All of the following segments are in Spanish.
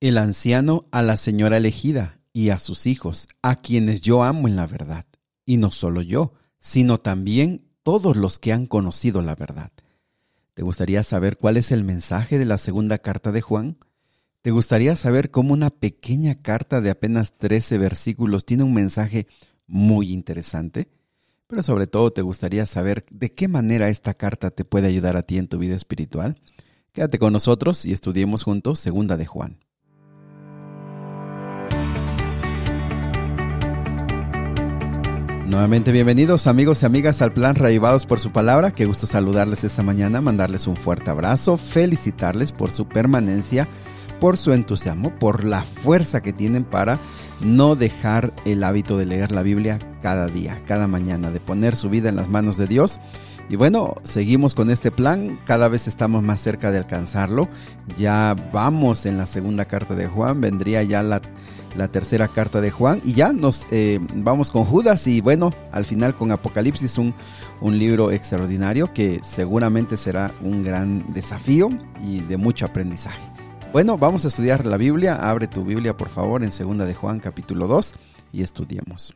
el anciano a la señora elegida y a sus hijos, a quienes yo amo en la verdad, y no solo yo, sino también todos los que han conocido la verdad. ¿Te gustaría saber cuál es el mensaje de la segunda carta de Juan? ¿Te gustaría saber cómo una pequeña carta de apenas 13 versículos tiene un mensaje muy interesante? Pero sobre todo te gustaría saber de qué manera esta carta te puede ayudar a ti en tu vida espiritual. Quédate con nosotros y estudiemos juntos segunda de Juan. Nuevamente bienvenidos amigos y amigas al plan Raivados por su palabra. Qué gusto saludarles esta mañana, mandarles un fuerte abrazo, felicitarles por su permanencia, por su entusiasmo, por la fuerza que tienen para no dejar el hábito de leer la Biblia cada día, cada mañana, de poner su vida en las manos de Dios. Y bueno, seguimos con este plan, cada vez estamos más cerca de alcanzarlo. Ya vamos en la segunda carta de Juan, vendría ya la la tercera carta de Juan y ya nos eh, vamos con Judas y bueno, al final con Apocalipsis, un, un libro extraordinario que seguramente será un gran desafío y de mucho aprendizaje. Bueno, vamos a estudiar la Biblia. Abre tu Biblia por favor en segunda de Juan capítulo 2 y estudiemos.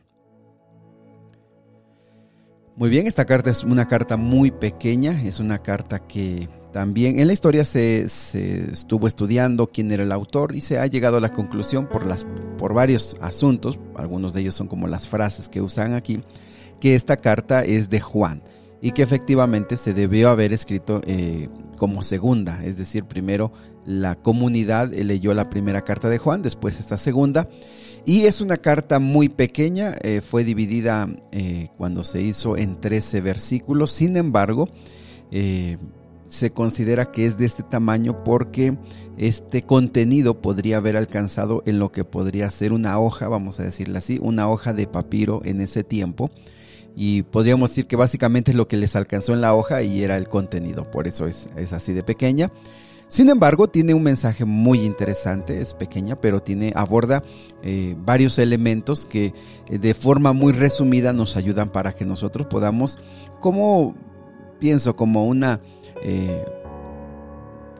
Muy bien, esta carta es una carta muy pequeña, es una carta que también en la historia se, estuvo estudiando quién era el autor y se ha llegado a la conclusión por, las, por varios asuntos, algunos de ellos son como las frases que usan aquí, que esta carta es de Juan y que efectivamente se debió haber escrito eh, como segunda, es decir, primero la comunidad leyó la primera carta de Juan, después esta segunda, y es una carta muy pequeña, eh, fue dividida eh, cuando se hizo en 13 versículos, sin embargo, se considera que es de este tamaño porque este contenido podría haber alcanzado en lo que podría ser una hoja, vamos a decirle así, una hoja de papiro en ese tiempo. Y podríamos decir que básicamente es lo que les alcanzó en la hoja y era el contenido, por eso es, así de pequeña. Sin embargo, tiene un mensaje muy interesante, es pequeña, pero tiene, aborda eh, varios elementos que eh, de forma muy resumida nos ayudan para que nosotros podamos, como pienso, como una eh,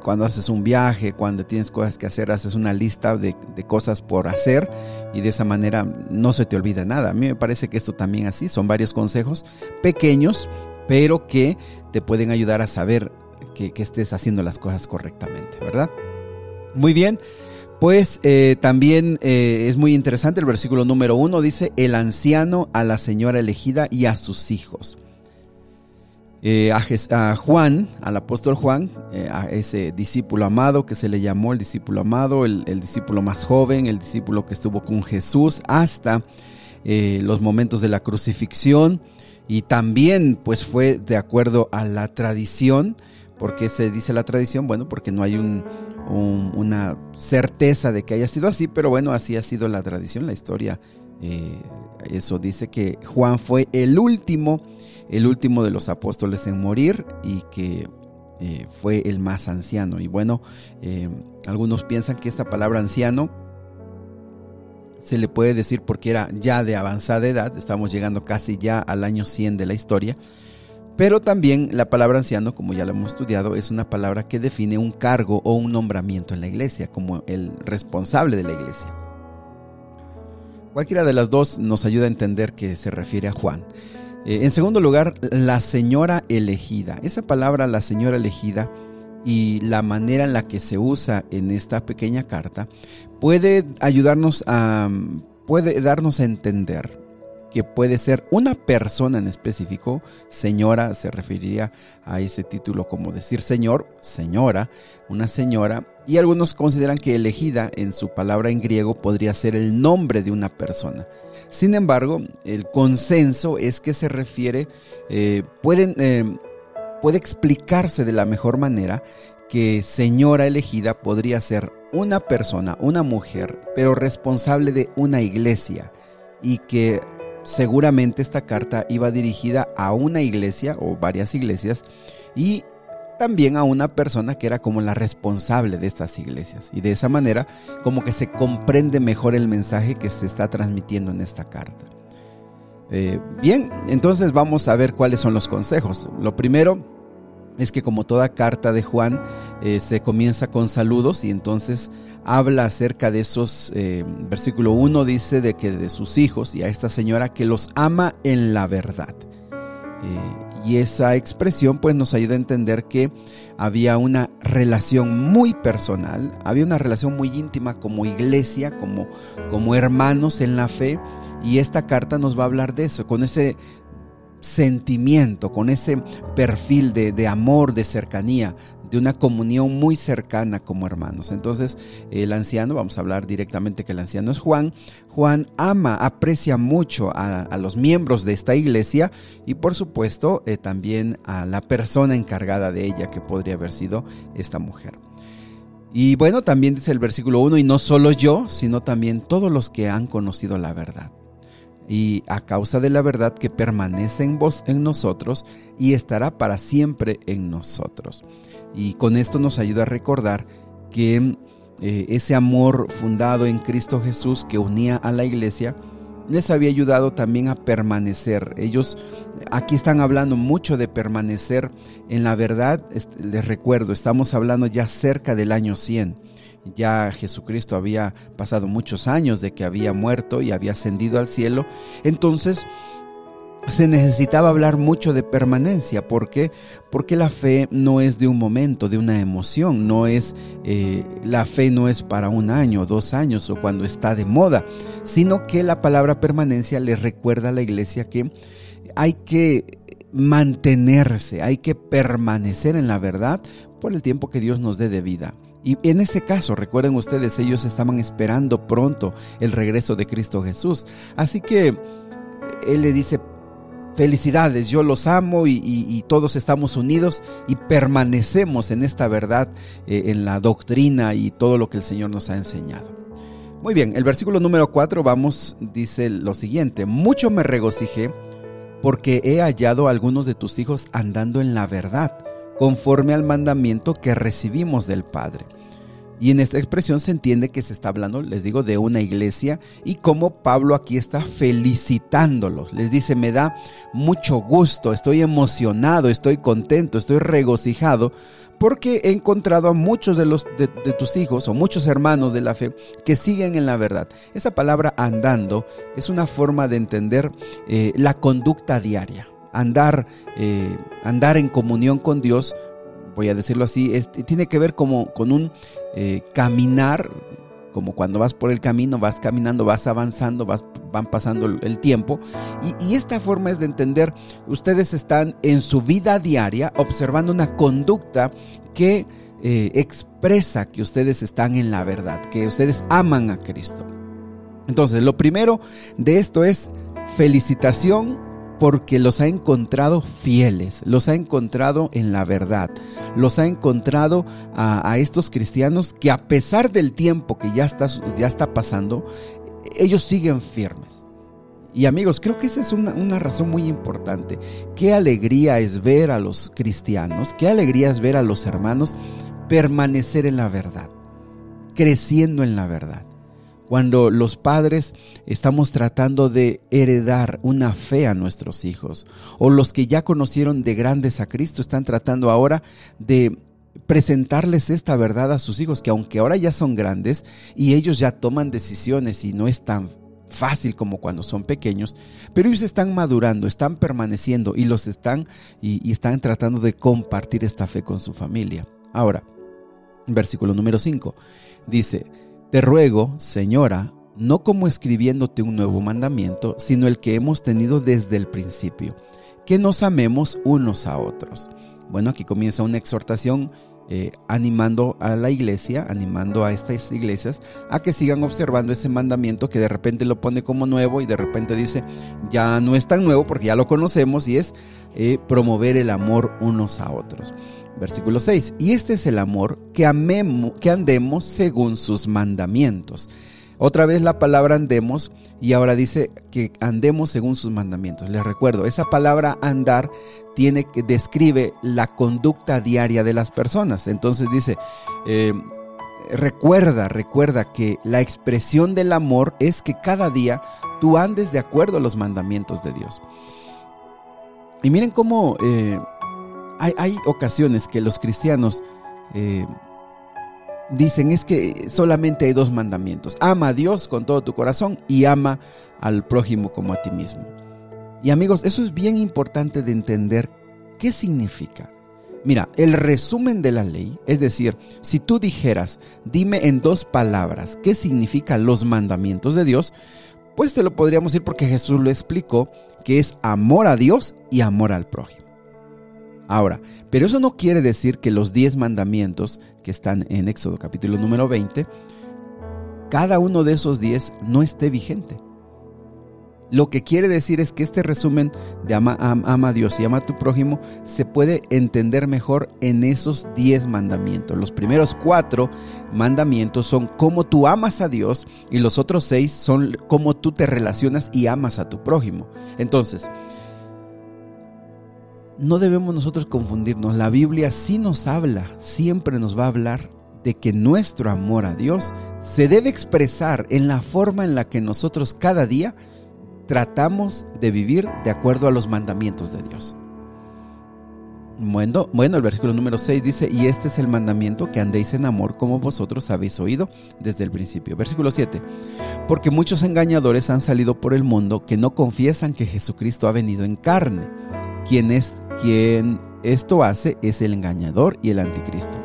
cuando haces un viaje, cuando tienes cosas que hacer, haces una lista de, cosas por hacer y de esa manera no se te olvida nada. A mí me parece que esto también así, son varios consejos pequeños, pero que te pueden ayudar a saber que, estés haciendo las cosas correctamente, ¿verdad? Muy bien, pues eh, también eh, es muy interesante el versículo número uno, dice, el anciano a la señora elegida y a sus hijos. Eh, a, Juan, al apóstol Juan, eh, a ese discípulo amado que se le llamó el discípulo amado, el, discípulo más joven, el discípulo que estuvo con Jesús hasta eh, los momentos de la crucifixión y también pues fue de acuerdo a la tradición. ¿Por qué se dice la tradición? Bueno, porque no hay una certeza de que haya sido así, pero bueno, así ha sido la tradición, la historia eso dice que Juan fue el último, el último de los apóstoles en morir y que eh, fue el más anciano. Y bueno, eh, algunos piensan que esta palabra anciano se le puede decir porque era ya de avanzada edad, estamos llegando casi ya al año 100 de la historia. Pero también la palabra anciano, como ya lo hemos estudiado, es una palabra que define un cargo o un nombramiento en la iglesia, como el responsable de la iglesia. Cualquiera de las dos nos ayuda a entender que se refiere a Juan. Eh, en segundo lugar, la señora elegida. Esa palabra, la señora elegida, y la manera en la que se usa en esta pequeña carta, puede ayudarnos a, puede darnos a entender que puede ser una persona en específico, señora, se referiría a ese título como decir señor, señora, una señora, y algunos consideran que elegida en su palabra en griego podría ser el nombre de una persona. Sin embargo, el consenso es que se refiere, eh, pueden, eh, puede explicarse de la mejor manera que señora elegida podría ser una persona, una mujer, pero responsable de una iglesia y que seguramente esta carta iba dirigida a una iglesia o varias iglesias y también a una persona que era como la responsable de estas iglesias. Y de esa manera como que se comprende mejor el mensaje que se está transmitiendo en esta carta. Eh, bien, entonces vamos a ver cuáles son los consejos. Lo primero es que como toda carta de Juan eh, se comienza con saludos y entonces habla acerca de esos, eh, versículo 1 dice de que de sus hijos y a esta señora que los ama en la verdad. Eh, y esa expresión pues nos ayuda a entender que había una relación muy personal, había una relación muy íntima como iglesia, como, como hermanos en la fe. Y esta carta nos va a hablar de eso, con ese sentimiento, con ese perfil de, de amor, de cercanía, de una comunión muy cercana como hermanos. Entonces, el anciano, vamos a hablar directamente que el anciano es Juan. Juan ama, aprecia mucho a, los miembros de esta iglesia y por supuesto eh, también a la persona encargada de ella, que podría haber sido esta mujer. Y bueno, también dice el versículo 1, y no solo yo, sino también todos los que han conocido la verdad y a causa de la verdad que permanece en vos en nosotros y estará para siempre en nosotros. Y con esto nos ayuda a recordar que eh, ese amor fundado en Cristo Jesús que unía a la iglesia les había ayudado también a permanecer. Ellos aquí están hablando mucho de permanecer en la verdad. Les recuerdo, estamos hablando ya cerca del año 100 ya Jesucristo había pasado muchos años de que había muerto y había ascendido al cielo. Entonces, se necesitaba hablar mucho de permanencia. ¿Por qué? Porque la fe no es de un momento, de una emoción. No es, eh, la fe no es para un año, dos años o cuando está de moda, sino que la palabra permanencia le recuerda a la iglesia que hay que mantenerse, hay que permanecer en la verdad por el tiempo que Dios nos dé de vida. Y en ese caso, recuerden ustedes, ellos estaban esperando pronto el regreso de Cristo Jesús. Así que Él le dice, felicidades, yo los amo y, todos estamos unidos y permanecemos en esta verdad, eh, en la doctrina y todo lo que el Señor nos ha enseñado. Muy bien, el versículo número 4, vamos, dice lo siguiente, mucho me regocijé porque he hallado a algunos de tus hijos andando en la verdad conforme al mandamiento que recibimos del Padre. Y en esta expresión se entiende que se está hablando, les digo, de una iglesia y como Pablo aquí está felicitándolos. Les dice, me da mucho gusto, estoy emocionado, estoy contento, estoy regocijado porque he encontrado a muchos de, los, de, tus hijos o muchos hermanos de la fe que siguen en la verdad. Esa palabra andando es una forma de entender eh, la conducta diaria andar, eh, andar en comunión con Dios, voy a decirlo así, tiene que ver como con un eh, caminar, como cuando vas por el camino, vas caminando, vas avanzando, vas, van pasando el tiempo. Y, esta forma es de entender, ustedes están en su vida diaria observando una conducta que eh, expresa que ustedes están en la verdad, que ustedes aman a Cristo. Entonces, lo primero de esto es felicitación porque los ha encontrado fieles, los ha encontrado en la verdad, los ha encontrado a, estos cristianos que a pesar del tiempo que ya está, ya está pasando, ellos siguen firmes. Y amigos, creo que esa es una, una, razón muy importante. Qué alegría es ver a los cristianos, qué alegría es ver a los hermanos permanecer en la verdad, creciendo en la verdad cuando los padres estamos tratando de heredar una fe a nuestros hijos, o los que ya conocieron de grandes a Cristo están tratando ahora de presentarles esta verdad a sus hijos, que aunque ahora ya son grandes y ellos ya toman decisiones y no es tan fácil como cuando son pequeños, pero ellos están madurando, están permaneciendo y los están y, están tratando de compartir esta fe con su familia. Ahora, versículo número 5 dice, te ruego, Señora, no como escribiéndote un nuevo mandamiento, sino el que hemos tenido desde el principio, que nos amemos unos a otros. Bueno, aquí comienza una exhortación eh, animando a la iglesia, animando a estas iglesias a que sigan observando ese mandamiento que de repente lo pone como nuevo y de repente dice, ya no es tan nuevo porque ya lo conocemos y es eh, promover el amor unos a otros. Versículo 6. Y este es el amor, que, amemos, que andemos según sus mandamientos. Otra vez la palabra andemos y ahora dice que andemos según sus mandamientos. Les recuerdo, esa palabra andar tiene que describe la conducta diaria de las personas. Entonces dice, eh, recuerda, recuerda que la expresión del amor es que cada día tú andes de acuerdo a los mandamientos de Dios. Y miren cómo eh, hay, ocasiones que los cristianos eh, dicen es que solamente hay dos mandamientos. Ama a Dios con todo tu corazón y ama al prójimo como a ti mismo. Y amigos, eso es bien importante de entender qué significa. Mira, el resumen de la ley, es decir, si tú dijeras, dime en dos palabras qué significan los mandamientos de Dios, pues te lo podríamos decir porque Jesús lo explicó, que es amor a Dios y amor al prójimo. Ahora, pero eso no quiere decir que los diez mandamientos que están en Éxodo capítulo número 20, cada uno de esos diez no esté vigente. Lo que quiere decir es que este resumen de ama, a Dios y ama a tu prójimo se puede entender mejor en esos diez mandamientos. Los primeros cuatro mandamientos son cómo tú amas a Dios y los otros seis son cómo tú te relacionas y amas a tu prójimo. Entonces, no debemos nosotros confundirnos. La Biblia sí nos habla, siempre nos va a hablar de que nuestro amor a Dios se debe expresar en la forma en la que nosotros cada día tratamos de vivir de acuerdo a los mandamientos de Dios. Bueno, bueno, el versículo número 6 dice, y este es el mandamiento que andéis en amor como vosotros habéis oído desde el principio. Versículo 7, porque muchos engañadores han salido por el mundo que no confiesan que Jesucristo ha venido en carne. Quien es quien esto hace es el engañador y el anticristo.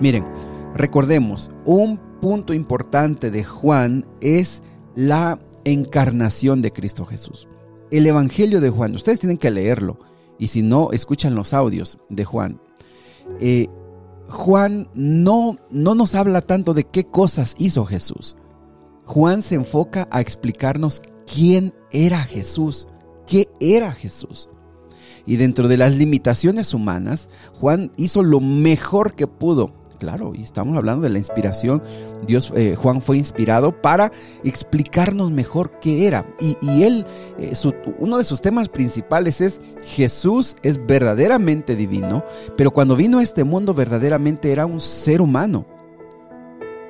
Miren, recordemos, un punto importante de Juan es la encarnación de Cristo Jesús. El Evangelio de Juan, ustedes tienen que leerlo y si no, escuchan los audios de Juan. Eh, Juan no, no nos habla tanto de qué cosas hizo Jesús. Juan se enfoca a explicarnos quién era Jesús, qué era Jesús. Y dentro de las limitaciones humanas, Juan hizo lo mejor que pudo Claro, y estamos hablando de la inspiración. Dios, eh, Juan fue inspirado para explicarnos mejor qué era. Y, él, eh, uno de sus temas principales es Jesús es verdaderamente divino, pero cuando vino a este mundo verdaderamente era un ser humano.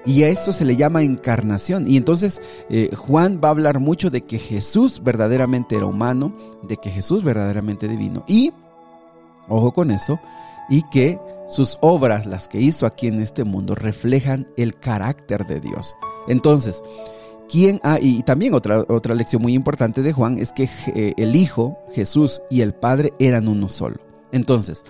Y a eso se le llama encarnación. Y entonces eh, Juan va a hablar mucho de que Jesús verdaderamente era humano, de que Jesús verdaderamente divino. Y, ojo con eso, y que sus obras, las que hizo aquí en este mundo, reflejan el carácter de Dios. Entonces, ¿quién ha, y también otra, otra lección muy importante de Juan es que eh, el Hijo, Jesús y el Padre eran uno solo. Entonces,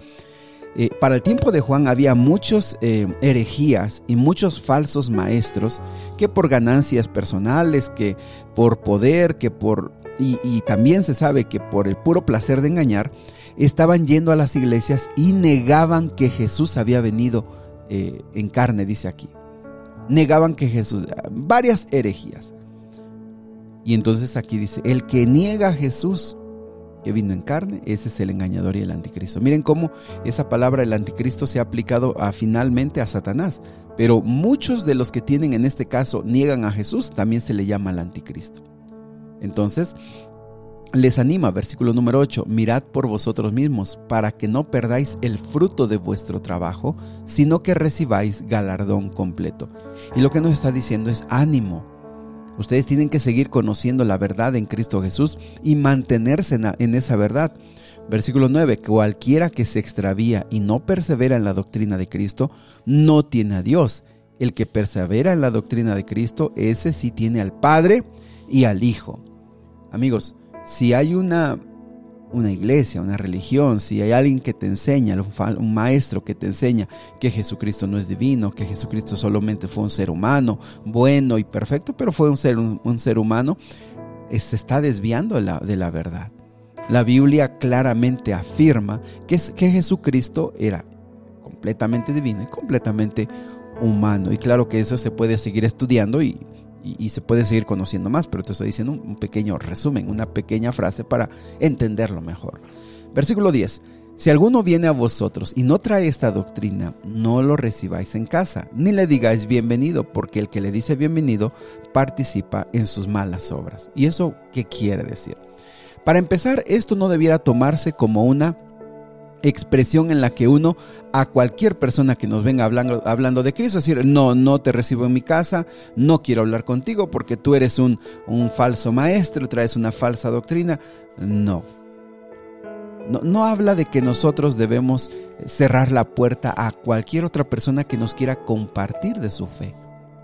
eh, para el tiempo de Juan había muchos eh, herejías y muchos falsos maestros que por ganancias personales, que por poder, que por... y también se sabe que por el puro placer de engañar, estaban yendo a las iglesias y negaban que Jesús había venido eh, en carne, dice aquí. Negaban que Jesús, varias herejías. Y entonces aquí dice, el que niega a Jesús vino en carne, ese es el engañador y el anticristo. Miren cómo esa palabra el anticristo se ha aplicado finalmente a Satanás, pero muchos de los que tienen en este caso niegan a Jesús, también se le llama el anticristo. Entonces, les anima, versículo número 8, mirad por vosotros mismos, para que no perdáis el fruto de vuestro trabajo, sino que recibáis galardón completo. Y lo que nos está diciendo es ánimo. Ustedes tienen que seguir conociendo la verdad en Cristo Jesús y mantenerse en esa verdad. Versículo 9, cualquiera que se extravía y no persevera en la doctrina de Cristo, no tiene a Dios. El que persevera en la doctrina de Cristo, ese sí tiene al Padre y al Hijo. Amigos, si hay una, una iglesia, una religión, si hay alguien que te enseña, un maestro que te enseña que Jesucristo no es divino, que Jesucristo solamente fue un ser humano, bueno y perfecto, pero fue un ser, un, ser humano, se está desviando de la verdad. La Biblia claramente afirma que, que Jesucristo era completamente divino y completamente humano. Y claro que eso se puede seguir estudiando y y, se puede seguir conociendo más, pero te estoy diciendo un, pequeño resumen, una pequeña frase para entenderlo mejor. Versículo 10. Si alguno viene a vosotros y no trae esta doctrina, no lo recibáis en casa, ni le digáis bienvenido, porque el que le dice bienvenido participa en sus malas obras. ¿Y eso qué quiere decir? Para empezar, esto no debiera tomarse como una expresión en la que uno a cualquier persona que nos venga hablando, hablando de Cristo, decir, no, no te recibo en mi casa, no quiero hablar contigo porque tú eres un, un falso maestro, traes una falsa doctrina. No. No, no, habla de que nosotros debemos cerrar la puerta a cualquier otra persona que nos quiera compartir de su fe.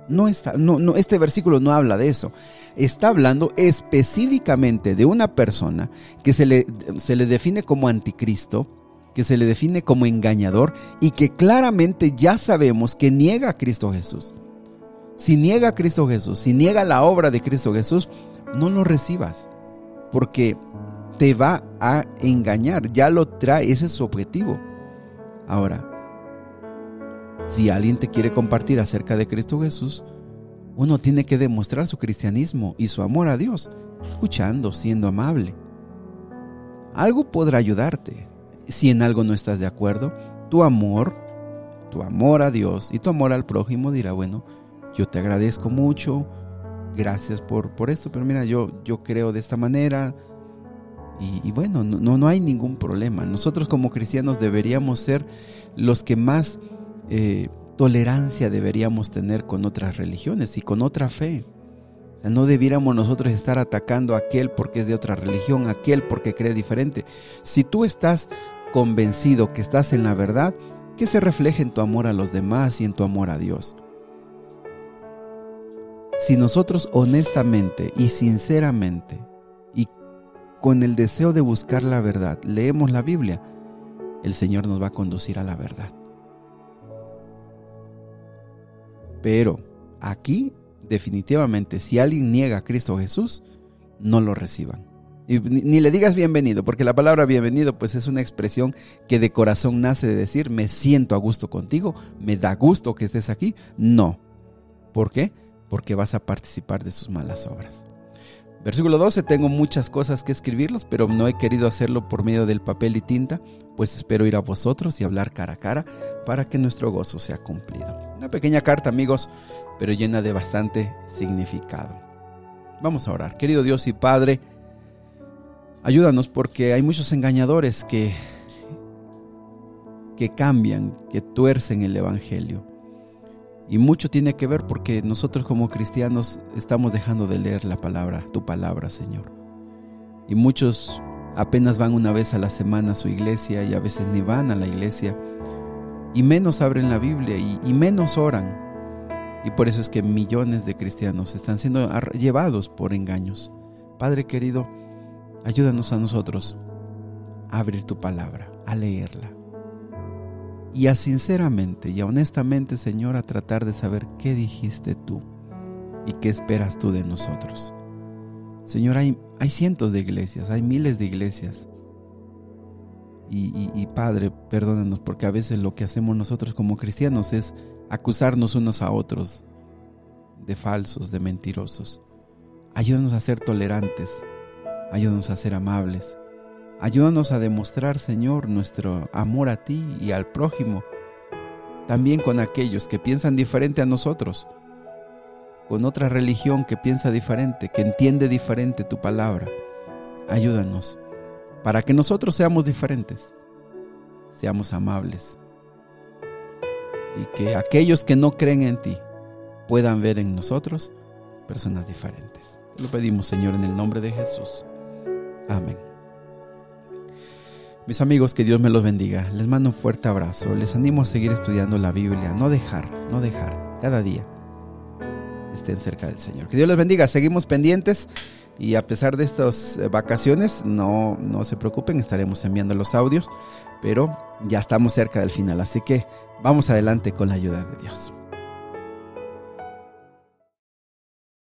No está, no, no, este versículo no habla de eso. Está hablando específicamente de una persona que se le, se le define como anticristo, que se le define como engañador y que claramente ya sabemos que niega a Cristo Jesús. Si niega a Cristo Jesús, si niega la obra de Cristo Jesús, no lo recibas, porque te va a engañar, ya lo trae, ese es su objetivo. Ahora, si alguien te quiere compartir acerca de Cristo Jesús, uno tiene que demostrar su cristianismo y su amor a Dios, escuchando, siendo amable. Algo podrá ayudarte. Si en algo no estás de acuerdo, tu amor, tu amor a Dios y tu amor al prójimo dirá, bueno, yo te agradezco mucho, gracias por, por esto, pero mira, yo, yo creo de esta manera. Y, bueno, no, no hay ningún problema. Nosotros como cristianos deberíamos ser los que más eh, tolerancia deberíamos tener con otras religiones y con otra fe. O sea, no debiéramos nosotros estar atacando a aquel porque es de otra religión, aquel porque cree diferente. Si tú estás convencido que estás en la verdad, que se refleje en tu amor a los demás y en tu amor a Dios. Si nosotros honestamente y sinceramente y con el deseo de buscar la verdad leemos la Biblia, el Señor nos va a conducir a la verdad. Pero aquí, definitivamente, si alguien niega a Cristo Jesús, no lo reciban. Y ni, le digas bienvenido, porque la palabra bienvenido pues es una expresión que de corazón nace de decir, me siento a gusto contigo, me da gusto que estés aquí. No. ¿Por qué? porque vas a participar de sus malas obras. Versículo 12, tengo muchas cosas que escribirlos, pero no he querido hacerlo por medio del papel y tinta, pues espero ir a vosotros y hablar cara a cara para que nuestro gozo sea cumplido. Una pequeña carta, amigos, pero llena de bastante significado. Vamos a orar. Querido Dios y Padre, ayúdanos porque hay muchos engañadores que, que cambian, que tuercen el Evangelio. Y mucho tiene que ver porque nosotros como cristianos estamos dejando de leer la palabra, tu palabra, Señor. Y muchos apenas van una vez a la semana a su iglesia y a veces ni van a la iglesia. Y menos abren la Biblia y, menos oran. Y por eso es que millones de cristianos están siendo llevados por engaños. Padre querido, ayúdanos a nosotros a abrir tu palabra, a leerla y a sinceramente y honestamente, Señor, a tratar de saber qué dijiste tú y qué esperas tú de nosotros. Señor, hay, hay cientos de iglesias, hay miles de iglesias. Y, y, Padre, perdónanos porque a veces lo que hacemos nosotros como cristianos es acusarnos unos a otros de falsos, de mentirosos. Ayúdanos a ser tolerantes, ayúdanos a ser amables, Ayúdanos a demostrar, Señor, nuestro amor a ti y al prójimo, también con aquellos que piensan diferente a nosotros, con otra religión que piensa diferente, que entiende diferente tu palabra. Ayúdanos para que nosotros seamos diferentes, seamos amables y que aquellos que no creen en ti puedan ver en nosotros personas diferentes. Lo pedimos, Señor, en el nombre de Jesús. Amén. Mis amigos, que Dios me los bendiga. Les mando un fuerte abrazo. Les animo a seguir estudiando la Biblia. No dejar, no dejar. Cada día estén cerca del Señor. Que Dios les bendiga. Seguimos pendientes. Y a pesar de estas eh, vacaciones, no, no se preocupen, estaremos enviando los audios, pero ya estamos cerca del final, así que vamos adelante con la ayuda de Dios.